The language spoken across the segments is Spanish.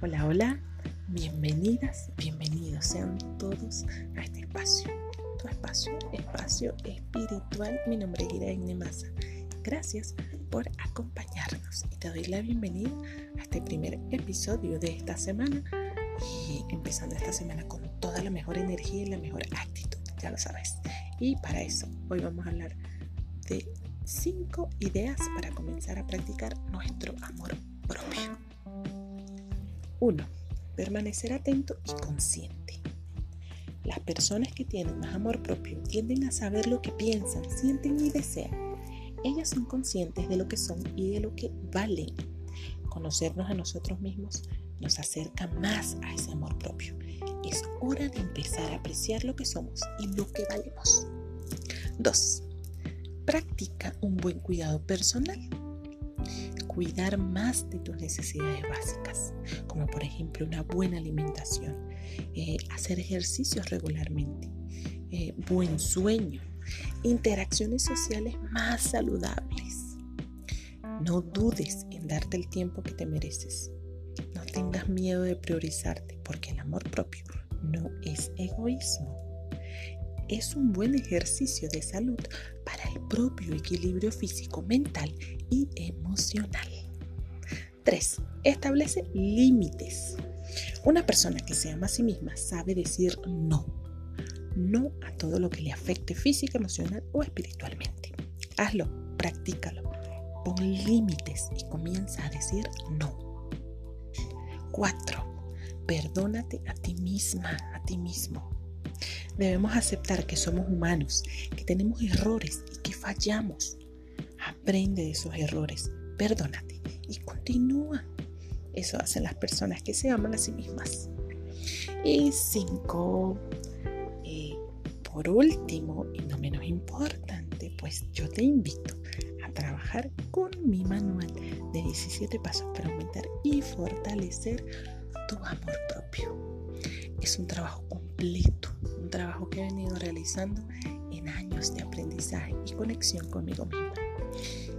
Hola, hola, bienvenidas, bienvenidos sean todos a este espacio, tu espacio, espacio espiritual. Mi nombre es Iraine Massa. Gracias por acompañarnos y te doy la bienvenida a este primer episodio de esta semana y empezando esta semana con toda la mejor energía y la mejor actitud, ya lo sabes. Y para eso, hoy vamos a hablar de cinco ideas para comenzar a practicar nuestro amor. 1. Permanecer atento y consciente. Las personas que tienen más amor propio tienden a saber lo que piensan, sienten y desean. Ellas son conscientes de lo que son y de lo que valen. Conocernos a nosotros mismos nos acerca más a ese amor propio. Es hora de empezar a apreciar lo que somos y lo que valemos. 2. Practica un buen cuidado personal cuidar más de tus necesidades básicas, como por ejemplo una buena alimentación, eh, hacer ejercicios regularmente, eh, buen sueño, interacciones sociales más saludables. No dudes en darte el tiempo que te mereces. No tengas miedo de priorizarte porque el amor propio no es egoísmo. Es un buen ejercicio de salud para el propio equilibrio físico, mental y emocional. 3. Establece límites. Una persona que se ama a sí misma sabe decir no. No a todo lo que le afecte física, emocional o espiritualmente. Hazlo, practícalo. Pon límites y comienza a decir no. 4. Perdónate a ti misma, a ti mismo. Debemos aceptar que somos humanos, que tenemos errores y que fallamos. Aprende de esos errores, perdónate y continúa. Eso hacen las personas que se aman a sí mismas. Y cinco, eh, por último y no menos importante, pues yo te invito a trabajar con mi manual de 17 pasos para aumentar y fortalecer tu amor propio. Es un trabajo completo, un trabajo que he venido realizando en años de aprendizaje y conexión conmigo misma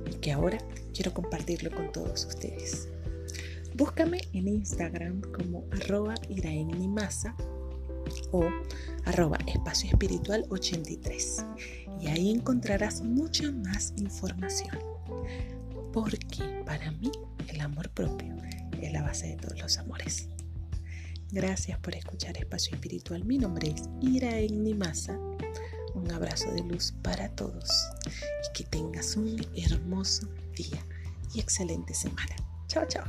y que ahora quiero compartirlo con todos ustedes. Búscame en Instagram como arroba iraenimasa o arroba espacio espiritual 83 y ahí encontrarás mucha más información porque para mí el amor propio es la base de todos los amores. Gracias por escuchar Espacio Espiritual. Mi nombre es Ira Nimasa. Un abrazo de luz para todos y que tengas un hermoso día y excelente semana. Chao, chao.